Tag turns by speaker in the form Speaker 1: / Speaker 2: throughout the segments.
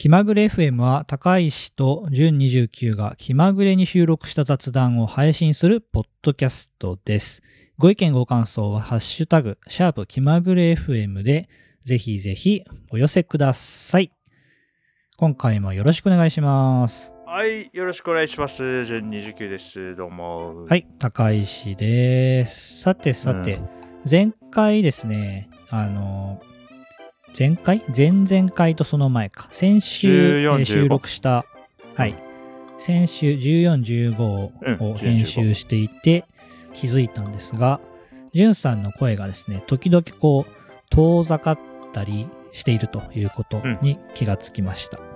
Speaker 1: 気まぐれ FM は高石と純29が気まぐれに収録した雑談を配信するポッドキャストです。ご意見ご感想はハッシュタグ、シャープ気まぐれ FM でぜひぜひお寄せください。今回もよろしくお願いします。
Speaker 2: はい、よろしくお願いします。純29です。どうも。
Speaker 1: はい、高石です。さてさて、前回ですね、あの、前回？前々回とその前か。先週、
Speaker 2: 14
Speaker 1: えー収録した、はい。先週14、15を編集していて気づいたんですが、じゅんさんの声がですね、時々こう、遠ざかったりしているということに気がつきました。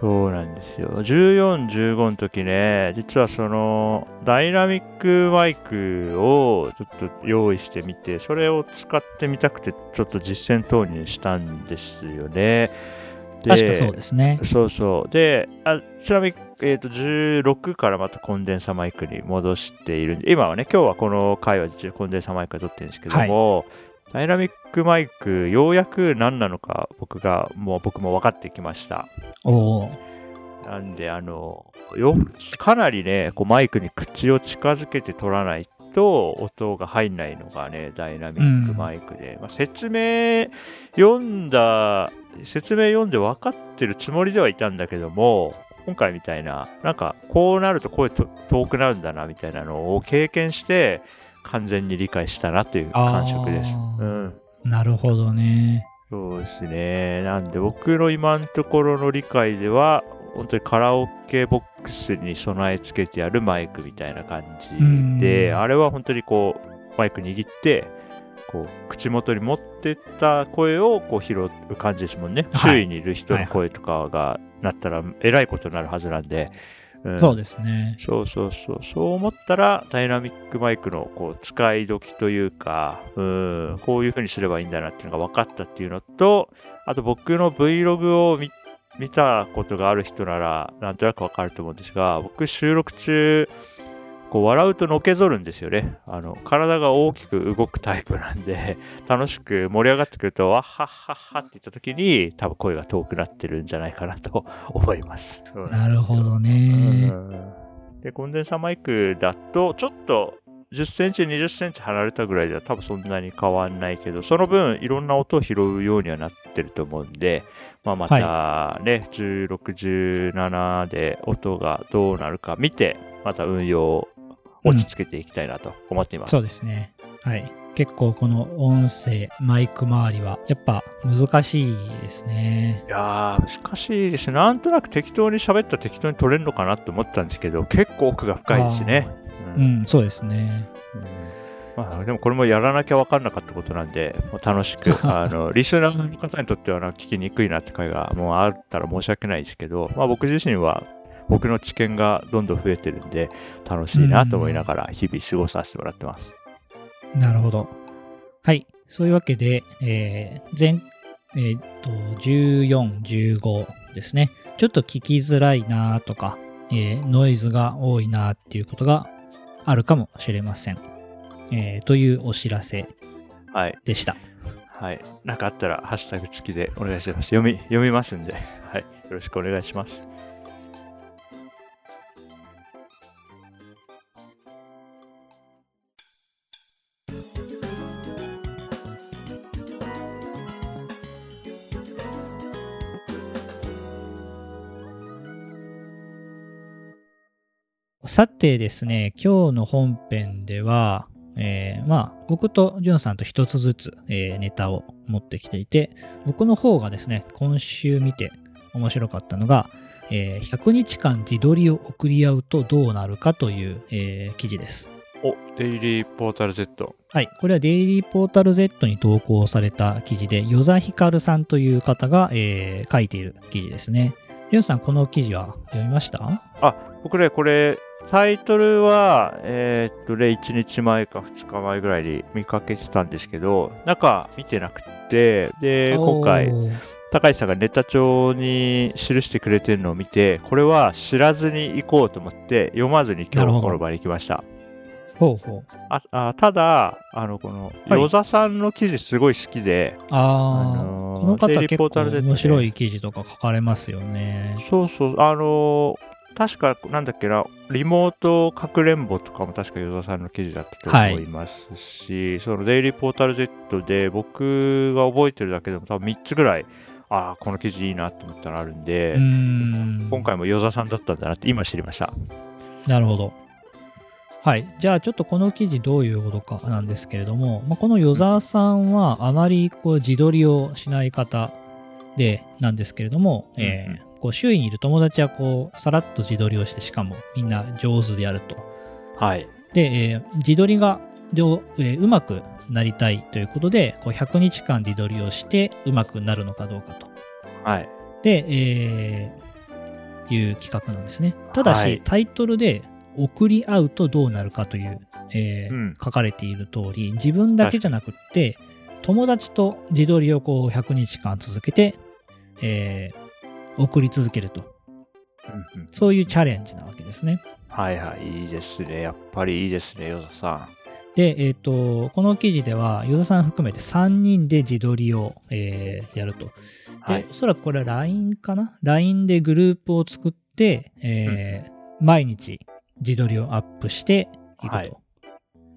Speaker 2: そうなんですよ。14、15の時ね、実はその、ダイナミックマイクをちょっと用意してみて、それを使ってみたくて、ちょっと実践投入したんですよね。で
Speaker 1: 確かそうですね。
Speaker 2: そうそう。で、あちなみに、えー、と16からまたコンデンサマイクに戻しているんで、今はね、今日はこの回はコンデンサマイクで撮ってるんですけども、ダイナミックマイク、ようやく何なのか僕が、もう僕も分かってきました。
Speaker 1: おー。
Speaker 2: なんで、あの、よかなりね、こうマイクに口を近づけて撮らないと音が入んないのがね、ダイナミックマイクで、まあ、説明読んだ、説明読んで分かってるつもりではいたんだけども、今回みたいな、なんかこうなると声と遠くなるんだなみたいなのを経験して、完全に理解したなという感触です。うん
Speaker 1: なるほどね。
Speaker 2: そうですね。なんで僕の今のところの理解では、本当にカラオケボックスに備え付けてあるマイクみたいな感じで、
Speaker 1: うん
Speaker 2: あれは本当にこう、マイク握って、こう、口元に持ってった声をこう拾う感じですもんね。
Speaker 1: はい
Speaker 2: 周囲にいる人の声とかがなったら、えらいことになるはずなんで。うん
Speaker 1: そうですね。
Speaker 2: そうそうそう。そう思ったら、ダイナミックマイクのこう使い時というか、うん、こういう風にすればいいんだなっていうのが分かったっていうのと、あと僕の Vlog を見見たことがある人なら、なんとなく分かると思うんですが、僕収録中、こう笑うとのけぞるんですよね。あの、体が大きく動くタイプなんで、楽しく盛り上がってくると、わっはっはっはって言った時に、多分声が遠くなってるんじゃないかなと 思います。
Speaker 1: なるほどね。
Speaker 2: で、コンデンサマイクだと、ちょっと10センチ、20センチ離れたぐらいでは多分そんなに変わんないけど、その分いろんな音を拾うようにはなってると思うんで、まあ、またね、16、17で音がどうなるか見て、また運用を落ち着けていきたいなと思っています。
Speaker 1: そうですね。はい。結構この音声、マイク周りは、やっぱ難しいですね。
Speaker 2: いやー、難しいですね。なんとなく適当に喋ったら適当に取れるのかなと思ったんですけど、結構奥が深いですね。
Speaker 1: う
Speaker 2: うん
Speaker 1: ん、そうですね。
Speaker 2: うんまあ、でもこれもやらなきゃ分かんなかったことなんで、もう楽しく、あのリスナーの方にとってはな聞きにくいなって回がもうあったら申し訳ないですけど、まあ、僕自身は僕の知見がどんどん増えてるんで、楽しいなと思いながら日々過ごさせてもらってます。
Speaker 1: なるほど。はい。そういうわけで、えー前、えーっと、14、15ですね。ちょっと聞きづらいなとか、えーノイズが多いなっていうことがあるかもしれません。えーというお知らせ
Speaker 2: はい。
Speaker 1: でした。
Speaker 2: はい。なんかあったら、ハッシュタグ付きでお願いします。読み、読みますんで、はい。よろしくお願いします。
Speaker 1: さてですね、今日の本編では、えーまあ、僕とジュンさんと一つずつ、えーネタを持ってきていて、僕の方がですね、今週見て面白かったのが、えー100日間自撮りを送り合うとどうなるかという、えー記事です。
Speaker 2: お、デイリーポータル Z。
Speaker 1: はい。これはデイリーポータル Z に投稿された記事で、与座ひかるさんという方が、えー書いている記事ですね。ジュンさん、この記事は読みました？
Speaker 2: あ、僕ね、これ、タイトルは、えーっとね、1日前か2日前ぐらいに見かけてたんですけど、中見てなくて、で、今回、高橋さんがネタ帳に記してくれてるのを見て、これは知らずに行こうと思って、読まずに今日この場に来ました。
Speaker 1: ほうほう。
Speaker 2: ああただ、あの、この、
Speaker 1: はい
Speaker 2: 与座さんの記事すごい好きで、
Speaker 1: ああ、
Speaker 2: あのー
Speaker 1: この方結構面白い記事とか書かれますよね。
Speaker 2: そうそう、あのー確か、なんだっけな、リモートかくれんぼとかも確か与座さんの記事だったと思いますし、そのデイリーポータル Z で僕が覚えてるだけでも多分3つぐらい、ああ、この記事いいなと思ったのあるんで、
Speaker 1: ん。
Speaker 2: 今回も与座さんだったんだなって今知りました。
Speaker 1: なるほど。はい。じゃあ、ちょっとこの記事どういうことかなんですけれども、まあ、この与沢さんはあまりこう自撮りをしない方でなんですけれども、えーこう周囲にいる友達はこうさらっと自撮りをして、しかもみんな上手でやると。
Speaker 2: はい。
Speaker 1: で、えー自撮りが上、えーうまくなりたいということで、こう100日間自撮りをしてうまくなるのかどうかと。
Speaker 2: はい。
Speaker 1: で、えーいう企画なんですね。ただし、
Speaker 2: はい
Speaker 1: タイトルで送り合うとどうなるかという、えー
Speaker 2: うん
Speaker 1: 書かれている通り、自分だけじゃなくって、友達と自撮りをこう100日間続けて、えー送り続けると。
Speaker 2: うんうん
Speaker 1: そういうチャレンジなわけですね。
Speaker 2: はいはい、いいですね。やっぱりいいですね、与座さ
Speaker 1: で、えっ、と、この記事では、与田さん含めて3人で自撮りを、えーやると。
Speaker 2: ん。
Speaker 1: で、
Speaker 2: はい。
Speaker 1: おそらくこれは LINE かな ?LINE でグループを作って、えー毎日自撮りをアップしていくと。
Speaker 2: はい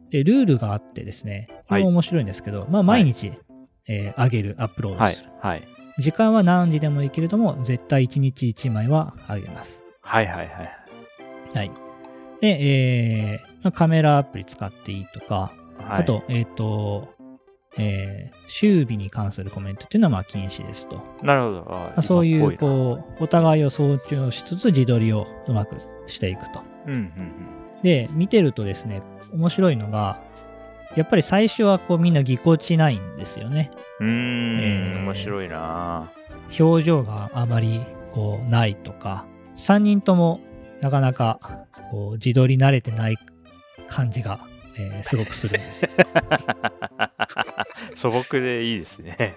Speaker 1: で、ルールがあってですね、これも面白いんですけど、まあ毎日、えー上げる、アップロード
Speaker 2: はい
Speaker 1: する。。
Speaker 2: はい。
Speaker 1: 時間は何時でもいいけれども、絶対1日1枚は上げます。
Speaker 2: はいはいはい。
Speaker 1: はい。で、えーまあカメラアプリ使っていいとか、
Speaker 2: はい、
Speaker 1: あと、えっ、と、えー、周尾に関するコメントっていうのはまあ禁止ですと。
Speaker 2: なるほど。あ
Speaker 1: まあそういう、こう、お互いを尊重しつつ自撮りをうまくしていくと。
Speaker 2: うんうん
Speaker 1: で、見てるとですね、面白いのが、やっぱり最初はこうみんなぎこちないんですよね。
Speaker 2: うん。
Speaker 1: えー
Speaker 2: 面白いな
Speaker 1: 表情があまりこうないとか、3人ともなかなかこう自撮り慣れてない感じが、えーすごくするんですよ。
Speaker 2: 素朴でいいですね。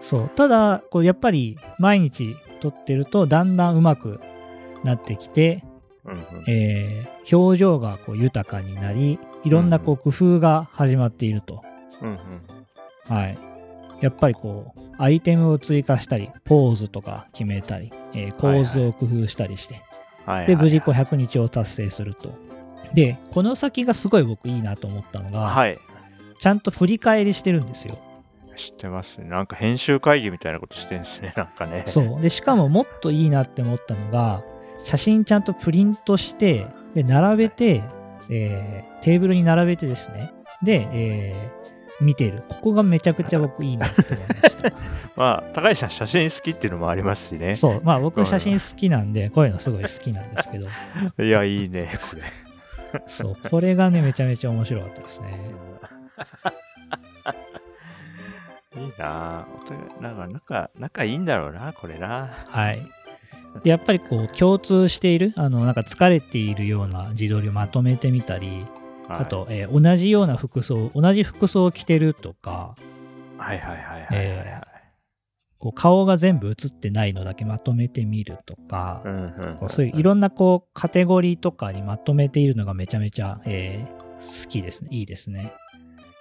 Speaker 1: そう。ただ、こうやっぱり毎日撮ってるとだんだん上手くなってきて、
Speaker 2: うんうん
Speaker 1: えー表情がこう豊かになり、いろんなこう工夫が始まっていると。
Speaker 2: うんうん
Speaker 1: はい。やっぱりこう、アイテムを追加したり、ポーズとか決めたり、えー構図を工夫したりして、
Speaker 2: はいはい
Speaker 1: で、無事こう100日を達成すると。で、この先がすごい僕いいなと思ったのが、
Speaker 2: はい。
Speaker 1: ちゃんと振り返りしてるんですよ。
Speaker 2: 知ってますね。なんか編集会議みたいなことしてるんですね。なんかね。
Speaker 1: そう。で、しかももっといいなって思ったのが、写真ちゃんとプリントして、で、並べて、えーテーブルに並べてですね、で、えー見てる。ここがめちゃくちゃ僕いいなって思いました。
Speaker 2: まあ、高橋さん写真好きっていうのもありますしね。
Speaker 1: そう。まあ僕写真好きなんで、こういうのすごい好きなんですけど、
Speaker 2: いや、いいね、これ。
Speaker 1: そう。これがね、めちゃめちゃ面白かったですね。
Speaker 2: いいななんか仲、仲いいんだろうな、これな。
Speaker 1: はい。で、やっぱりこう、共通している、あの、なんか疲れているような自撮りをまとめてみたり、
Speaker 2: はい
Speaker 1: あ、と、えー同じような服装、同じ服装を着てるとか、
Speaker 2: はいはいはいはいはいはい。
Speaker 1: えこう顔が全部映ってないのだけまとめてみるとか、そういういろんなこうカテゴリーとかにまとめているのがめちゃめちゃ、えー好きですね。いいですね。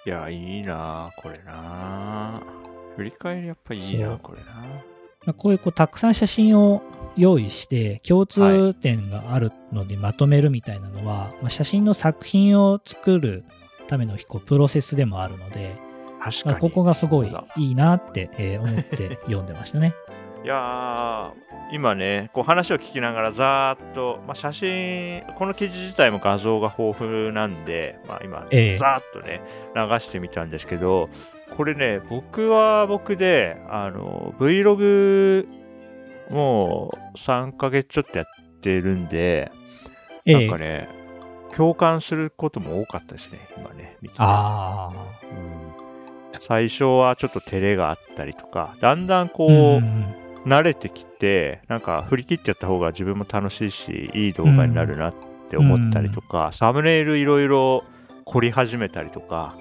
Speaker 2: いや、いいなぁ、これなぁ。振り返りやっぱいいなこれな
Speaker 1: まあこういうこうたくさん写真を用意して共通点があるのでまとめるみたいなのは、まあ写真の作品を作るためのこうプロセスでもあるので、
Speaker 2: 確かに。
Speaker 1: まあ、ここがすごいいいなって、えー思って読んでましたね。
Speaker 2: いやー、今ね、こう話を聞きながらざーっと、まあ、写真、この記事自体も画像が豊富なんで、まあ、今、
Speaker 1: ええ
Speaker 2: ざーっとね、流してみたんですけど、これね、僕は僕で、あの、Vlog、もう3ヶ月ちょっとやってるんで、
Speaker 1: ええ。
Speaker 2: なんかね、共感することも多かったですね、今ね、見てて。
Speaker 1: ああ。
Speaker 2: うん。最初はちょっと照れがあったりとか、だんだんこう、
Speaker 1: うん
Speaker 2: 慣れてきて、なんか振り切っちゃった方が自分も楽しいし、いい動画になるなって思ったりとか、サムネイルいろいろ凝り始めたりとか、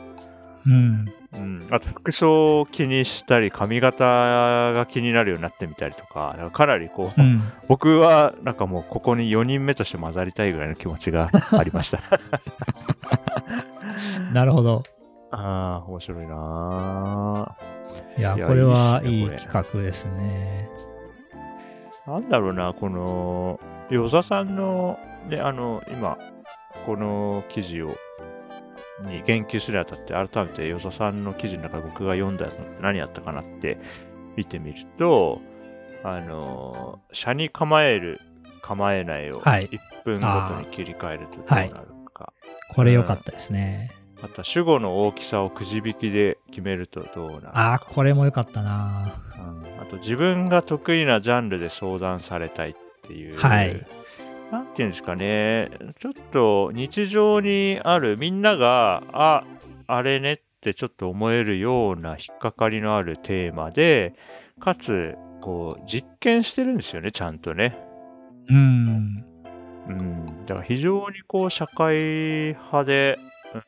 Speaker 1: うん。
Speaker 2: うん、あと服装を気にしたり、髪型が気になるようになってみたりとか、だかなりこう、
Speaker 1: うん。
Speaker 2: 僕はなんかもうここに4人目として混ざりたいぐらいの気持ちがありました。
Speaker 1: なるほど。
Speaker 2: ああ、面白いなぁ
Speaker 1: いや、これはいい企画ですね。
Speaker 2: なんだろうな、この、与座さんの、ね、あの、今、この記事を、に言及するにあたって、改めて与座さんの記事の中で僕が読んだやつ何やったかなって見てみると、あの、車に構える、構えないを
Speaker 1: はい
Speaker 2: 1分ごとに切り替えるとどうなるか。
Speaker 1: これ良かったですね。
Speaker 2: あとは主語の大きさをくじ引きで決めるとどうなるか。
Speaker 1: ああ、これも良かったな。
Speaker 2: うんあと自分が得意なジャンルで相談されたいっていう。
Speaker 1: はい。
Speaker 2: なんていうんですかね。ちょっと日常にあるみんなが、あ、あれねってちょっと思えるような引っかかりのあるテーマで、かつ、こう、実験してるんですよね、ちゃんとね。
Speaker 1: うん。
Speaker 2: うん。だから非常にこう、社会派で、うん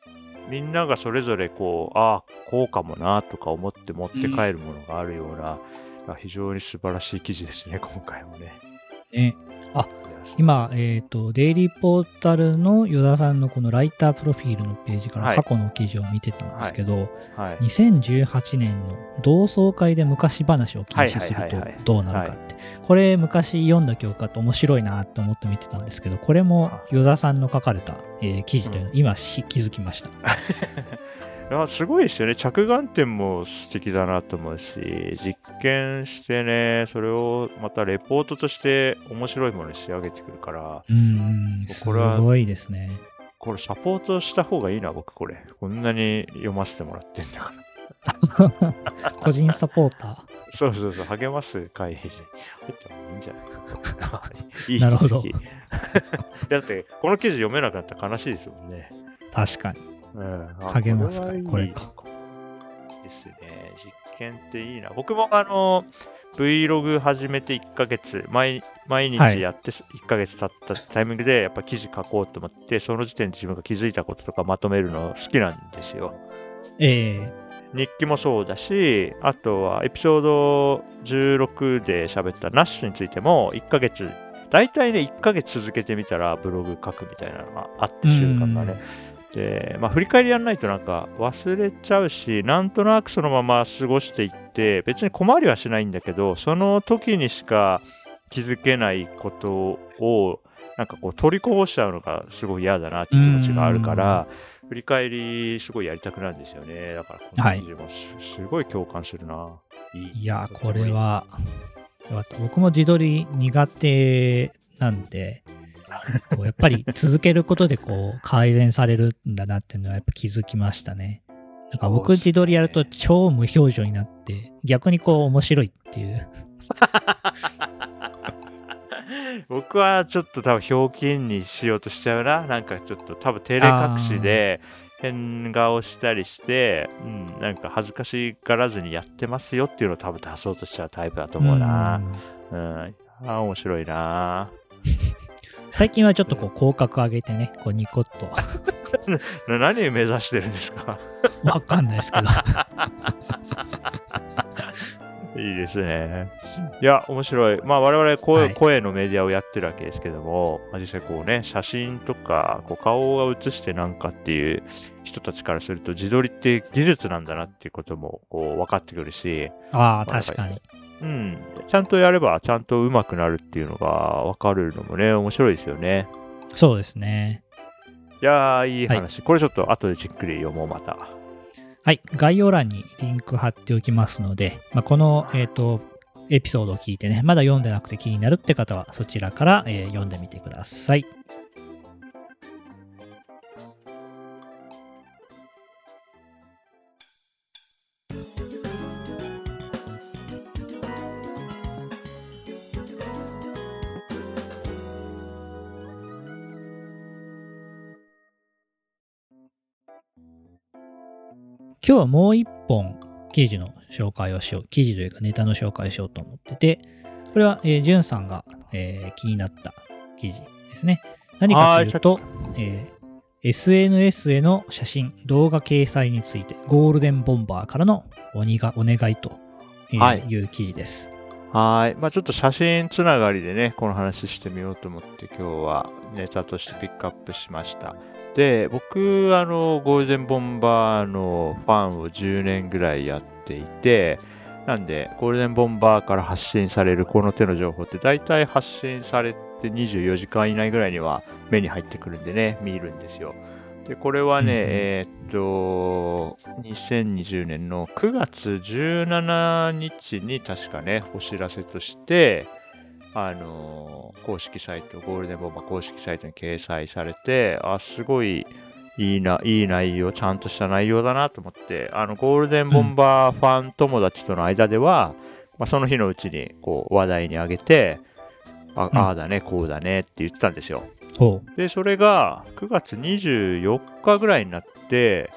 Speaker 2: みんながそれぞれこう、ああ、こうかもなとか思って持って帰るものがあるような、非常に素晴らしい記事ですね、今回もね。
Speaker 1: ね。あ今、えっ、と、デイリーポータルの与田さんのこのライタープロフィールのページから
Speaker 2: はい
Speaker 1: 過去の記事を見てたんですけど、
Speaker 2: はい。
Speaker 1: 2018年の同窓会で昔話を禁止すると
Speaker 2: はいはいはいはい
Speaker 1: どうなるかって、これ昔読んだ教科と面白いなと思って見てたんですけど、これも与田さんの書かれた、えー記事というのを今し気づきました。
Speaker 2: いやすごいですよね。着眼点も素敵だなと思うし、実験してね、それをまたレポートとして面白いものに仕上げてくるから、
Speaker 1: うん、す
Speaker 2: これは
Speaker 1: ごいですね。
Speaker 2: これサポートした方がいいな、僕これ。こんなに読ませてもらってんだから。
Speaker 1: 個人サポーター？
Speaker 2: そうそうそう、励ます会に入った方がいいんじゃない？かな。いい
Speaker 1: なるほど
Speaker 2: だって、この記事読めなかったら悲しいですもんね。
Speaker 1: 確かに。
Speaker 2: うん、あ
Speaker 1: 励ます会
Speaker 2: こ
Speaker 1: これか。
Speaker 2: いいですね。実験っていいな。僕もあの、Vlog 始めて1ヶ月、毎毎
Speaker 1: はい
Speaker 2: 日やって1ヶ月経ったタイミングで、やっぱ記事書こうと思って、その時点で自分が気づいたこととかまとめるの好きなんですよ。
Speaker 1: え
Speaker 2: 日記もそうだし、あとはエピソード16で喋ったナッシュについても1ヶ月、大体ね、1ヶ月続けてみたらブログ書くみたいなのがあって、習慣がね。で、まあ、振り返りやんないとなんか忘れちゃうし、なんとなくそのまま過ごしていって、別に困りはしないんだけど、その時にしか気づけないことを、なんかこう取りこぼしちゃうのがすごい嫌だなっていう気持ちがあるから、振り返りすごいやりたくなるんですよね。だからこの記事もす,、すごい共感するな。いい
Speaker 1: や、これ。は。僕も自撮り苦手なんで、こうやっぱり続けることでこう改善されるんだなっていうのはやっぱ気づきましたね。なんか僕自撮りやると超無表情になって、逆にこう面白いっていう。
Speaker 2: 僕はちょっと多分ひょうきんにしようとしちゃうな。なんかちょっと多分照れ隠しで変顔したりして、うん、なんか恥ずかしがらずにやってますよっていうのを多分出そうとしちゃうタイプだと思うな。
Speaker 1: うん
Speaker 2: うん。あー面白いな。
Speaker 1: 最近はちょっとこう口角上げてね、こうニコッと。
Speaker 2: な何目指してるんですか？
Speaker 1: わかんないですけど。
Speaker 2: いいですね。いや、面白い。まあ、我々声,、
Speaker 1: はい
Speaker 2: 声のメディアをやってるわけですけども、まあ、実際こうね、写真とか、こう顔が写してなんかっていう人たちからすると、自撮りって技術なんだなっていうこともこう分かってくるし、
Speaker 1: ああ、確かに。
Speaker 2: うん、ちゃんとやればちゃんと上手くなるっていうのが分かるのもね、面白いですよね。
Speaker 1: そうですね。
Speaker 2: いやー、いい話。これちょっと後でじっくり読もう、また。
Speaker 1: はい、概要欄にリンク貼っておきますので、まあ、この、えっ、と、エピソードを聞いてね、まだ読んでなくて気になるって方は、そちらから、えー読んでみてください。今日はもう一本記事の紹介をしよう。記事というかネタの紹介をしようと思ってて、これは、えー、ジュンさんが、えー気になった記事ですね。何かというと、えー SNS への写真、動画掲載について、ゴールデンボンバーからのおにがお願いとえー
Speaker 2: はい
Speaker 1: いう記事です。
Speaker 2: はい。まあちょっと写真つながりでね、この話してみようと思って今日はネタとしてピックアップしました。で、僕、あの、ゴールデンボンバーのファンを10年ぐらいやっていて、なんで、ゴールデンボンバーから発信されるこの手の情報って大体発信されて24時間以内ぐらいには目に入ってくるんでね、見るんですよ。で、これはね、
Speaker 1: うんうん。
Speaker 2: えーっと、2020年の9月17日に確かね、お知らせとして、あのー公式サイト、ゴールデンボンバー公式サイトに掲載されて、あ、すごいいいな、いい内容、ちゃんとした内容だなと思って、あの、ゴールデンボンバーファン友達との間では、まあ、その日のうちにこう話題に上げて、あ
Speaker 1: うん。
Speaker 2: ああだね、こうだねって言ったんですよ。
Speaker 1: ほ
Speaker 2: で、それが9月24日ぐらいになって、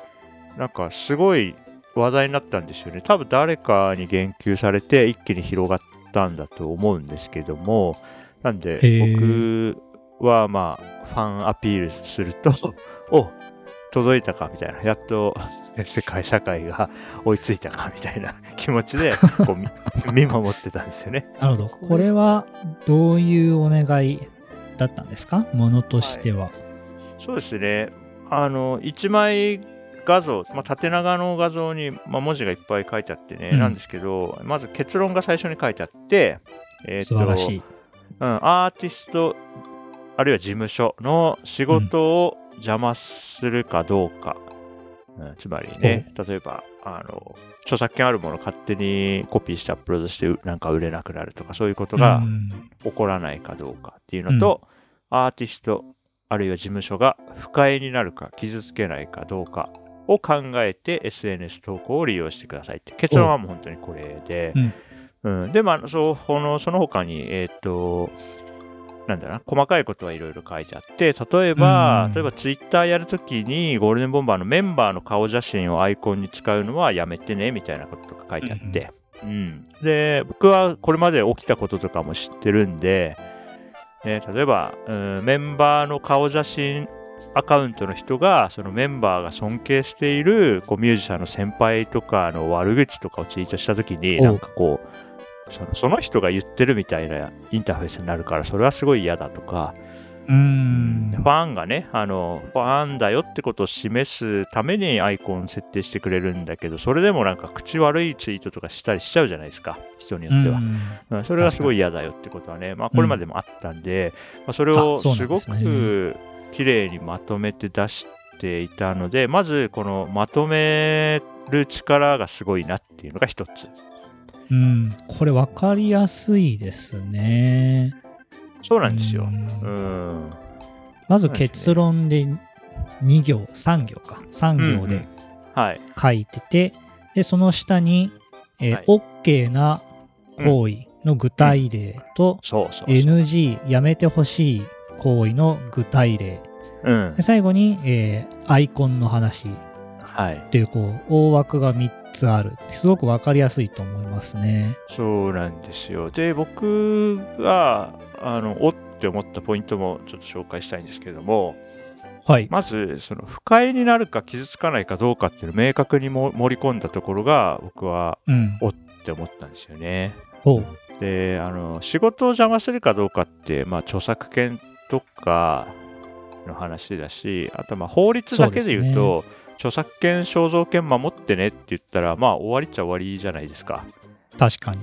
Speaker 2: なんかすごい話題になったんですよね。多分誰かに言及されて一気に広がったんだと思うんですけども、なんで僕はまあファンアピールすると、お届いたかみたいな、やっと 世界社会が追いついたかみたいな 気持ちでこう見見守ってたんですよね。
Speaker 1: う。なるほど。これはどういうお願いだったんですか？ものとしては。
Speaker 2: そうですね。あの、1枚画像、まあ、縦長の画像に、まあ、文字がいっぱい書いてあってね、
Speaker 1: うん
Speaker 2: なんですけど、まず結論が最初に書いてあって、えー
Speaker 1: 素晴らしい。
Speaker 2: うん、アーティスト、あるいは事務所の仕事を邪魔するかどうか。うんつまりね、例えば、あの、著作権あるものを勝手にコピーしてアップロードしてうなんか売れなくなるとか、そういうことが
Speaker 1: うん。
Speaker 2: 起こらないかどうかっていうのと、アーティストあるいは事務所が不快になるか傷つけないかどうかを考えて SNS 投稿を利用してくださいって。結論はもう本当にこれで、うん。で、まあ、そのその他に、えっ、と、なんだろうな、細かいことはいろいろ書いてあって、例えば、
Speaker 1: うん。
Speaker 2: 例えばツイッターやるときに、ゴールデンボンバーのメンバーの顔写真をアイコンに使うのはやめてね、みたいなこととか書いてあって、うん。で、僕はこれまで起きたこととかも知ってるんで、ね、例えば、うん、メンバーの顔写真アカウントの人が、そのメンバーが尊敬しているこうミュージシャンの先輩とかの悪口とかをツイートしたときに、
Speaker 1: お
Speaker 2: なんかこう、そのその人が言ってるみたいなインターフェースになるから、それはすごい嫌だとか、
Speaker 1: うん。
Speaker 2: ファンがね、あの、ファンだよってことを示すためにアイコン設定してくれるんだけど、それでもなんか口悪いツイートとかしたりしちゃうじゃないですか、人によっては。
Speaker 1: うん
Speaker 2: うんそれがすごい嫌だよってことはね、まあこれまでもあったんで、まあ、それをすごく綺麗にまとめて出していたので、まずこのまとめる力がすごいなっていうのが一つ。
Speaker 1: うん。これ分かりやすいですね。
Speaker 2: そうなんですよ。
Speaker 1: うん
Speaker 2: うん。
Speaker 1: まず結論で2行、3行か。3行で
Speaker 2: はい。
Speaker 1: 書いてて、で、その下に、えー
Speaker 2: はい
Speaker 1: OK な行為の具体例と、
Speaker 2: そうそうそう。
Speaker 1: NG、やめてほしい行為の具体例。
Speaker 2: うん
Speaker 1: で。最後に、えーアイコンの話っ
Speaker 2: はい。
Speaker 1: ていう、こう、大枠が3つある。すごく分かりやすいと思いますね。
Speaker 2: そうなんですよ。で、僕が、あの、おって思ったポイントもちょっと紹介したいんですけれども、
Speaker 1: はい。
Speaker 2: まず、その不快になるか傷つかないかどうかっていうのを明確にも盛り込んだところが、僕は
Speaker 1: うん。
Speaker 2: って思ったんですよね。で、あの、仕事を邪魔するかどうかって、まあ、著作権とかの話だし、あと、まあ、法律だけで言うと、著作権、肖像権守ってねって言ったら、まあ、終わりっちゃ終わりじゃないですか。
Speaker 1: 確かに。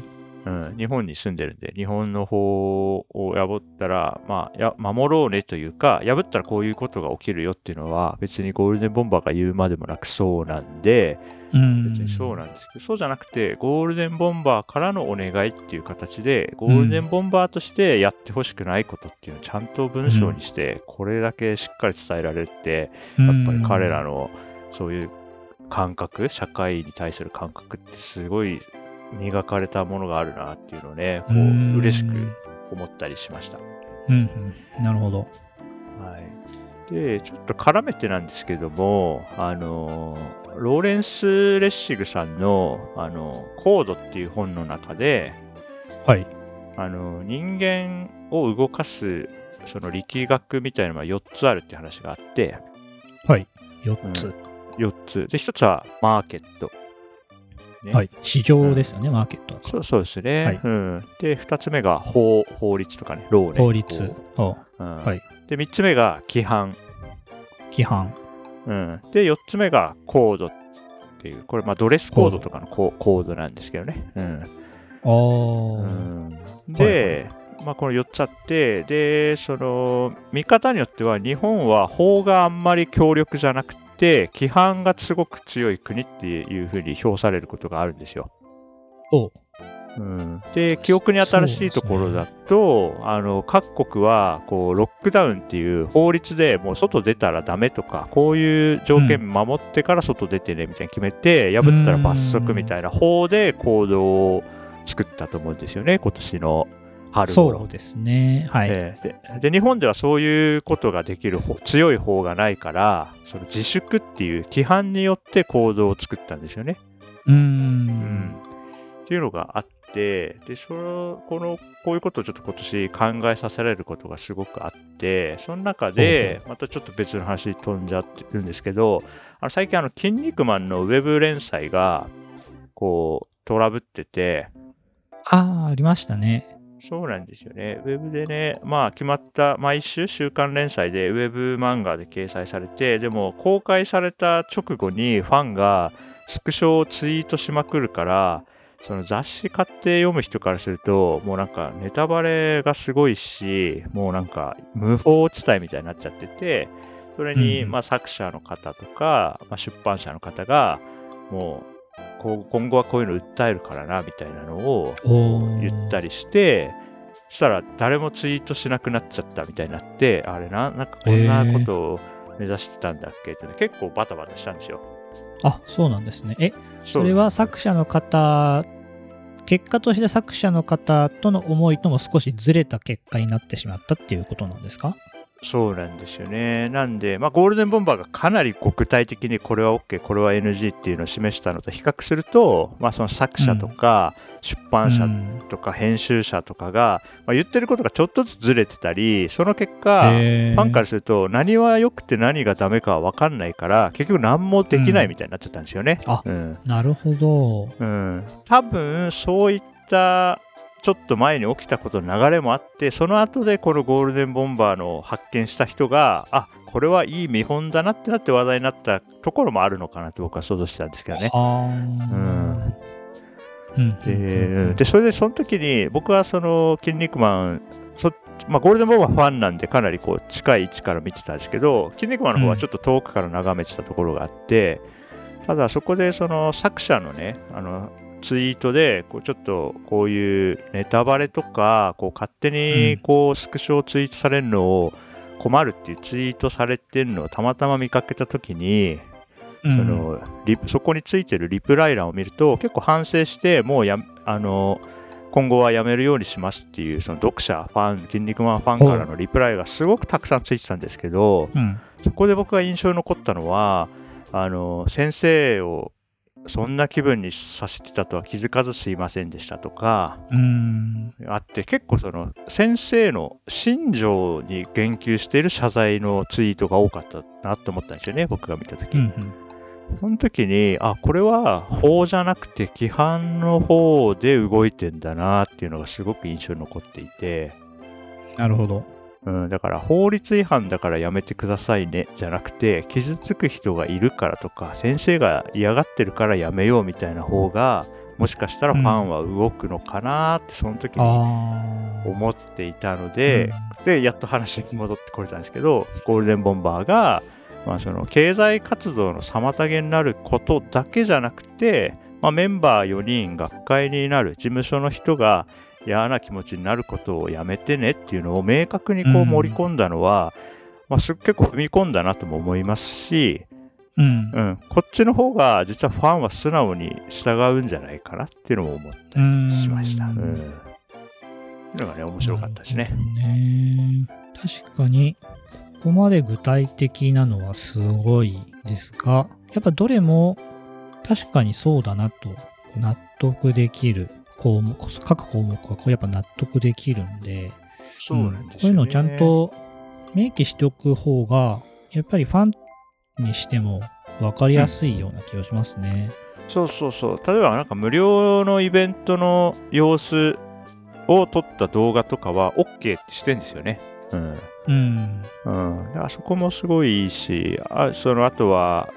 Speaker 2: うん、日本に住んでるんで、日本の法を破ったら、まあ、や守ろうねというか、破ったらこういうことが起きるよっていうのは、別にゴールデンボンバーが言うまでもなくそうなんで、
Speaker 1: うん。
Speaker 2: 別にそうなんですけど、そうじゃなくて、ゴールデンボンバーからのお願いっていう形で、ゴールデンボンバーとしてやってほしくないことっていうのをちゃんと文章にして、これだけしっかり伝えられるって、やっぱり彼らのそういう感覚、社会に対する感覚ってすごい磨かれたものがあるなっていうのをね、こ
Speaker 1: うん
Speaker 2: う嬉しく思ったりしました。
Speaker 1: うん、うん。なるほど。
Speaker 2: はい。で、ちょっと絡めてなんですけども、あの、ローレンス・レッシグさんの、あの、コードっていう本の中で、
Speaker 1: はい。
Speaker 2: あの、人間を動かす、その力学みたいなのが4つあるっていう話があって、
Speaker 1: はい。4つ。
Speaker 2: 4つ。で、1つはマーケット。ね
Speaker 1: はい。市場ですよね、マーケットは。
Speaker 2: そうそうですね。
Speaker 1: はい
Speaker 2: うん、で、2つ目が法法律とかね、ローね。
Speaker 1: 法律。お
Speaker 2: うん
Speaker 1: はい
Speaker 2: で、3つ目が規範。
Speaker 1: 規範。
Speaker 2: うん、で、4つ目がコードっていう、これ、まあ、ドレスコードとかのココードなんですけどね。うん
Speaker 1: あー。
Speaker 2: うんで、まあ、この4つあって、で、その、見方によっては、日本は法があんまり強力じゃなくて、規範がすごく強い国っていうふうに評されることがあるんですよ。
Speaker 1: お
Speaker 2: う。ん、で、記憶に新しいところだと、あの各国はこうロックダウンっていう法律でもう外出たらダメとか、こういう条件守ってから外出てねみたいに決めて、破ったら罰則みたいな法で行動を作ったと思うんですよね、今年の春頃
Speaker 1: そうですね。はい。
Speaker 2: ええでで日本ではそういうことができる法強い法がないから、その自粛っていう規範によって行動を作ったんですよね。
Speaker 1: うー
Speaker 2: うん
Speaker 1: ん。
Speaker 2: っていうのがあって、で、その、この、こういうことをちょっと今年考えさせられることがすごくあって、その中で、またちょっと別の話に飛んじゃってるんですけど、あの最近、あの、筋肉マンのウェブ連載が、こう、トラブってて、
Speaker 1: ああ、ありましたね。
Speaker 2: そうなんですよね。ウェブでね、まあ決まった毎週週刊連載でウェブ漫画で掲載されて、でも公開された直後にファンがスクショをツイートしまくるから、その雑誌買って読む人からすると、もうなんかネタバレがすごいし、もうなんか無法地帯みたいになっちゃってて、それに
Speaker 1: うん
Speaker 2: まあ作者の方とか、まあ、出版社の方が、もうこう今後はこういうの訴えるからなみたいなのを言ったりして、そしたら誰もツイートしなくなっちゃったみたいになって、あれな、なんかこんなことを目指してたんだっけって、ね、結構バタバタしたんですよ。
Speaker 1: あ、そうなんですね。え、
Speaker 2: そ
Speaker 1: それは作者の方、結果として作者の方との思いとも少しずれた結果になってしまったっていうことなんですか？
Speaker 2: そうなんですよね。なんで、まあ、ゴールデンボンバーがかなりこう具体的にこれは OK、これは NG っていうのを示したのと比較すると、まあ、その作者とか出版社
Speaker 1: うん
Speaker 2: とか編集者とかが、まあ、言ってることがちょっとずつずれてたり、その結果、ファンからすると何は良くて何がダメかは分かんないから結局何もできないみたいになっちゃったんですよね。
Speaker 1: あ
Speaker 2: うん
Speaker 1: なるほど。
Speaker 2: うん、多分そういったちょっと前に起きたことの流れもあってその後でこのゴールデンボンバーの発見した人があこれはいい見本だなってなって話題になったところもあるのかなと僕は想像してたんですけどね。
Speaker 1: あ
Speaker 2: うん。ででそれでその時に僕はその「筋肉マン」そまあ、ゴールデンボンバーファンなんでかなりこう近い位置から見てたんですけど「筋肉マン」の方はちょっと遠くから眺めてたところがあって、ただそこでその作者のねあのツイートでこうちょっとこういうネタバレとかこう勝手にこうスクショをツイートされるのを困るっていうツイートされてるのをたまたま見かけた時に
Speaker 1: うん。
Speaker 2: そのリそこについてるリプライ欄を見ると結構反省してもうやあの今後はやめるようにしますっていうその読者ファン筋肉マンファンからのリプライがすごくたくさんついてたんですけど
Speaker 1: うん。
Speaker 2: そこで僕が印象に残ったのはあの先生をそんな気分にさせてたとは気づかずすいませんでしたとか
Speaker 1: うん
Speaker 2: あって結構その先生の心情に言及している謝罪のツイートが多かったなと思ったんですよね僕が見た時に。
Speaker 1: うんうん
Speaker 2: その時に、あ、これは法じゃなくて規範の方で動いてんだなっていうのがすごく印象に残っていて、
Speaker 1: なるほど。
Speaker 2: うん、だから法律違反だからやめてくださいねじゃなくて、傷つく人がいるからとか、先生が嫌がってるからやめようみたいな方が、もしかしたらファンは動くのかなってその時に。思っていたので、で、やっと話に戻ってこれたんですけど、ゴールデンボンバーが、まあ、その経済活動の妨げになることだけじゃなくて、まあ、メンバー4人、学会になる事務所の人が嫌な気持ちになることをやめてねっていうのを明確にこ
Speaker 1: う
Speaker 2: うん盛り込んだのは、まあ、す結構踏み込んだなとも思いますし、
Speaker 1: うん。
Speaker 2: う。ん、こっちの方が実はファンは素直に従うんじゃないかなっていうのも思ったりしました。
Speaker 1: う
Speaker 2: うん。うのがね、面白かったですね
Speaker 1: ね。確かに、ここまで具体的なのはすごいですが、やっぱどれも確かにそうだなと納得できる項目、各項目はこうやっぱ納得できるんで、
Speaker 2: そうなんですよ、ね
Speaker 1: こういうのをちゃんと明記しておく方が、やっぱりファンにしても分かりやすいような気がしますね。
Speaker 2: そうそうそう。例えばなんか無料のイベントの様子を撮った動画とかは OK ってしてんですよね。うん。
Speaker 1: うん。
Speaker 2: うん。あそこもすごいいいし、あその後は、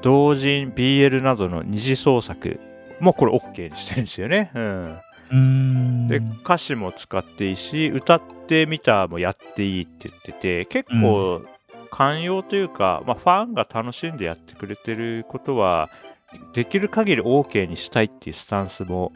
Speaker 2: 同人 BL などの二次創作もこれ OK にしてるんですよね。うん。
Speaker 1: うーん。
Speaker 2: で、歌詞も使っていいし、歌ってみたもやっていいって言ってて、結構寛容というか、まあ、ファンが楽しんでやってくれてることは、できる限り OK にしたいっていうスタンスも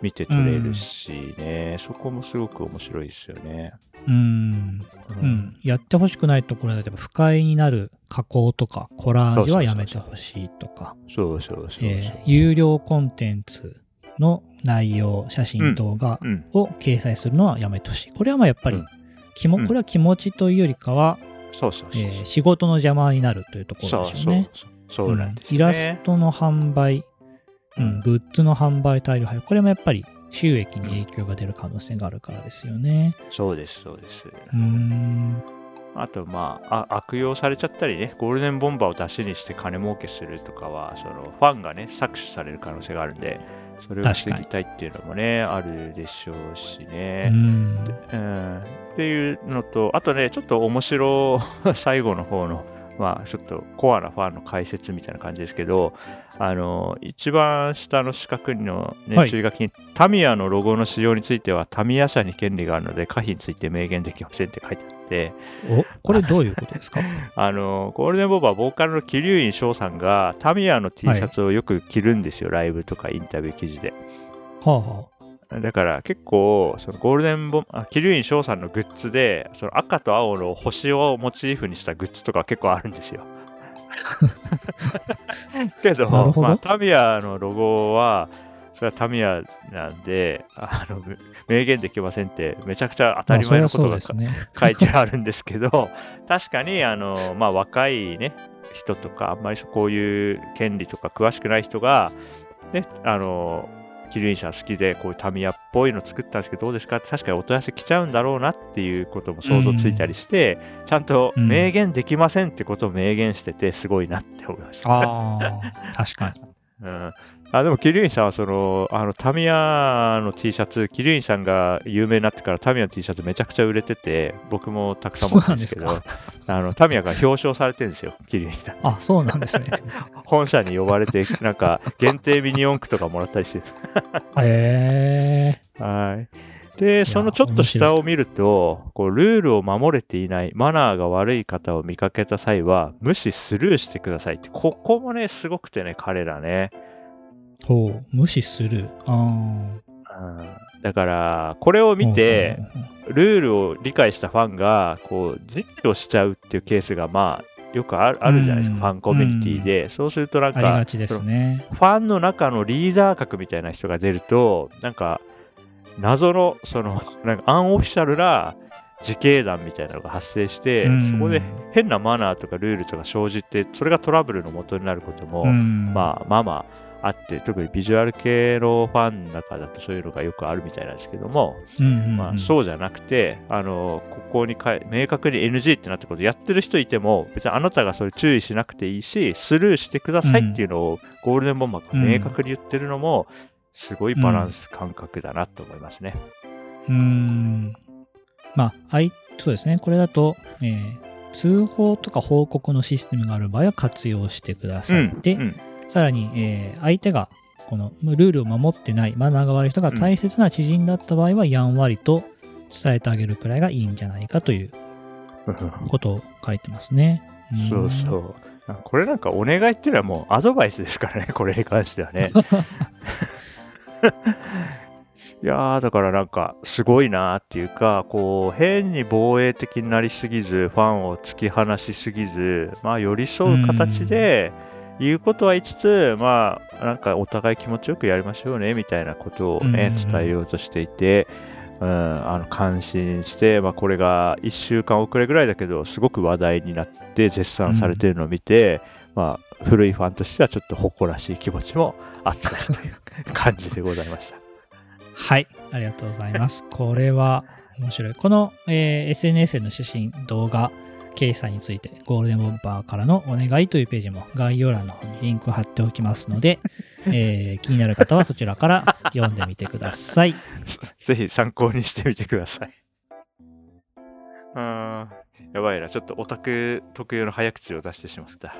Speaker 2: 見て取れるしね、そこもすごく面白いですよね。
Speaker 1: うん。
Speaker 2: う
Speaker 1: うん。やってほしくないところで、例えば不快になる加工とかコラージュはやめてほしいとか、
Speaker 2: そうそうそうそう。
Speaker 1: えー有料コンテンツの内容、写真、動画
Speaker 2: うん。
Speaker 1: を掲載するのはやめてほしい。これはまあやっぱりも、
Speaker 2: うん
Speaker 1: これは気持ちというよりかは、
Speaker 2: そうそうそう。
Speaker 1: えー仕事の邪魔になるというとこ
Speaker 2: そうそう
Speaker 1: ろでしょうね。
Speaker 2: そう。そうなんです、ね
Speaker 1: うんイラストの販売、うん、グッズの販売大量配布、これもやっぱり収益に影響が出る可能性があるからですよね。
Speaker 2: そうです、そうです。
Speaker 1: うーん。
Speaker 2: あと、まああ、悪用されちゃったりね、ゴールデンボンバーを出しにして金儲けするとかは、そのファンがね、搾取される可能性があるんで、それを防ぎたいっていうのもね、あるでしょうし
Speaker 1: う
Speaker 2: ね。
Speaker 1: ん。
Speaker 2: うん、っていうのと、あとね、ちょっと面白、最後の方の、まあ、ちょっとコアなファンの解説みたいな感じですけど、あの、一番下の四角の、ね
Speaker 1: はい。
Speaker 2: 注意書きに、タミヤのロゴの使用については、タミヤ社に権利があるので、可否について明言できませんって書いてあって、
Speaker 1: お、これどういうことですか？
Speaker 2: あの、ゴールデンボンバーボーカルの桐生院翔さんが、タミヤの T シャツをよく着るんですよ、ライブとかインタビュー記事で。
Speaker 1: はあは
Speaker 2: だから結構、そのゴールデンボン、あ桐生院翔さんのグッズで、その赤と青の星をモチーフにしたグッズとか結構あるんですよ。けど、
Speaker 1: ど
Speaker 2: まあ、タミヤのロゴは、それはタミヤなんで、あの、明言できませんって、めちゃくちゃ当
Speaker 1: あ。
Speaker 2: たり前のことが
Speaker 1: ね。
Speaker 2: 書いてあるんですけど、確かに、あの、まあ、若いね、人とか、あんまりこういう権利とか詳しくない人が、ね、あの、キリン社好きで、こういうタミヤっぽいの作ったんですけど、どうですか？って確かにお問い合わせ来ちゃうんだろうなっていうことも想像ついたりして、ちゃんと
Speaker 1: うん
Speaker 2: 明言できませんってことを明言してて、すごいなって思いました。
Speaker 1: ああ、確かに。
Speaker 2: うん、あでも、キリンさんはその、あのタミヤの T シャツ、キリンさんが有名になってからタミヤの T シャツめちゃくちゃ売れてて、僕もたくさん持ってるんですけど、あのタミヤが表彰されてるんですよ、キリンさん。
Speaker 1: あ、そうなんですね。
Speaker 2: 本社に呼ばれて、なんか限定ミニ四駆とかもらったりして
Speaker 1: へえ
Speaker 2: はい。で、そのちょっと下を見ると、こうルールを守れていない、マナーが悪い方を見かけた際は、無視スルーしてくださいって、ここもね、すごくてね、彼らね。
Speaker 1: ほう、無視する。あ
Speaker 2: うんだから、これを
Speaker 1: あ。
Speaker 2: 見て、ルールを理解したファンが、こう、実況しちゃうっていうケースが、まあ、よくあるあるじゃないですか、
Speaker 1: うん
Speaker 2: ファンコミュニティで。そうするとなんか、
Speaker 1: ね。
Speaker 2: ファンの中のリーダー格みたいな人が出ると、なんか、謎の、その、なんかアンオフィシャルな自警団みたいなのが発生して、
Speaker 1: うん。
Speaker 2: そこで変なマナーとかルールとか生じて、それがトラブルの元になることも、
Speaker 1: うん。
Speaker 2: まあまあまああって、特にビジュアル系のファンの中だとそういうのがよくあるみたいなんですけども、
Speaker 1: うん
Speaker 2: まあ、そうじゃなくて、あの、ここにかい明確に NG ってなったことやってる人いても、別にあなたがそれ注意しなくていいし、スルーしてくださいっていうのをゴールデンボンバーが明確に言ってるのも、すごいバランス感覚だなと思いますね。
Speaker 1: うーん。まあ、あいそうですね。これだと、えー通報とか報告のシステムがある場合は活用してください。で、
Speaker 2: うん
Speaker 1: さらに、えー相手がこのルールを守ってない、マナーが悪い人が大切な知人だった場合は、やんわりと伝えてあげるくらいがいいんじゃないかということを書いてますね。ん
Speaker 2: そうそう。あこれなんかお願いっていうのはもうアドバイスですからね、これに関してはね。いやー、だからなんか、すごいなーっていうか、こう、変に防衛的になりすぎず、ファンを突き放しすぎず、まあ、寄り添う形で、言うことは言いつつ、まあ、なんかお互い気持ちよくやりましょうね、みたいなことをね、
Speaker 1: うん
Speaker 2: 伝えようとしていて、うん、あの、感心して、まあ、これが1週間遅れぐらいだけど、すごく話題になって、絶賛されてるのを見て、まあ、古いファンとしてはちょっと誇らしい気持ちもあったしという感じでございました。
Speaker 1: はい、ありがとうございます。これは面白い。この、えー SNS への写真、動画、掲載について、ゴールデンボンバーからのお願いというページも概要欄の方にリンク貼っておきますので、えー気になる方はそちらから読んでみてください。
Speaker 2: ぜひ参考にしてみてください。うーん。やばいな。ちょっとオタク特有の早口を出してしまった。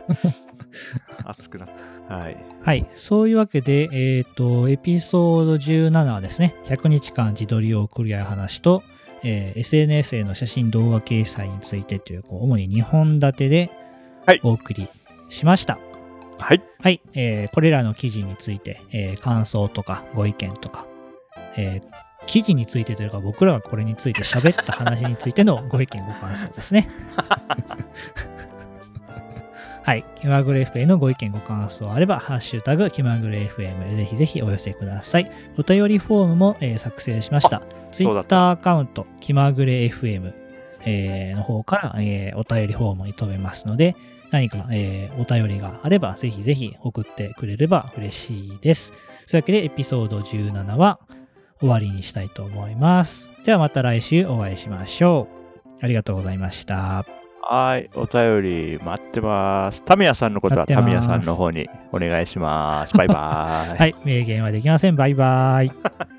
Speaker 2: 熱くなった。はい。
Speaker 1: はい。そういうわけで、えっ、と、エピソード17はですね、100日間自撮りを送り合う話と、えー SNS への写真動画掲載についてという、こう主に2本立てで
Speaker 2: はい
Speaker 1: お送りしました。
Speaker 2: はい。
Speaker 1: はい、えーこれらの記事について、えー感想とかご意見とか、えー記事についてというか僕らがこれについて喋った話についてのご意見ご感想ですね。はい。気まぐれ FM へのご意見ご感想あれば、ハッシュタグ気まぐれ FM へぜひぜひお寄せください。お便りフォームも、えー作成しました。ツイ
Speaker 2: そうだった
Speaker 1: ッターアカウント、気まぐれ FM、えーの方から、えーお便りフォームに飛べますので、何か、えーお便りがあれば、ぜひぜひ送ってくれれば嬉しいです。そういうわけで、エピソード17は終わりにしたいと思います。ではまた来週お会いしましょう。ありがとうございました。
Speaker 2: はい。お便り待ってます。タミヤさんのことはタミヤさんの方にお願いします。バイバーイ。
Speaker 1: はい、名言はできません。バイバイ。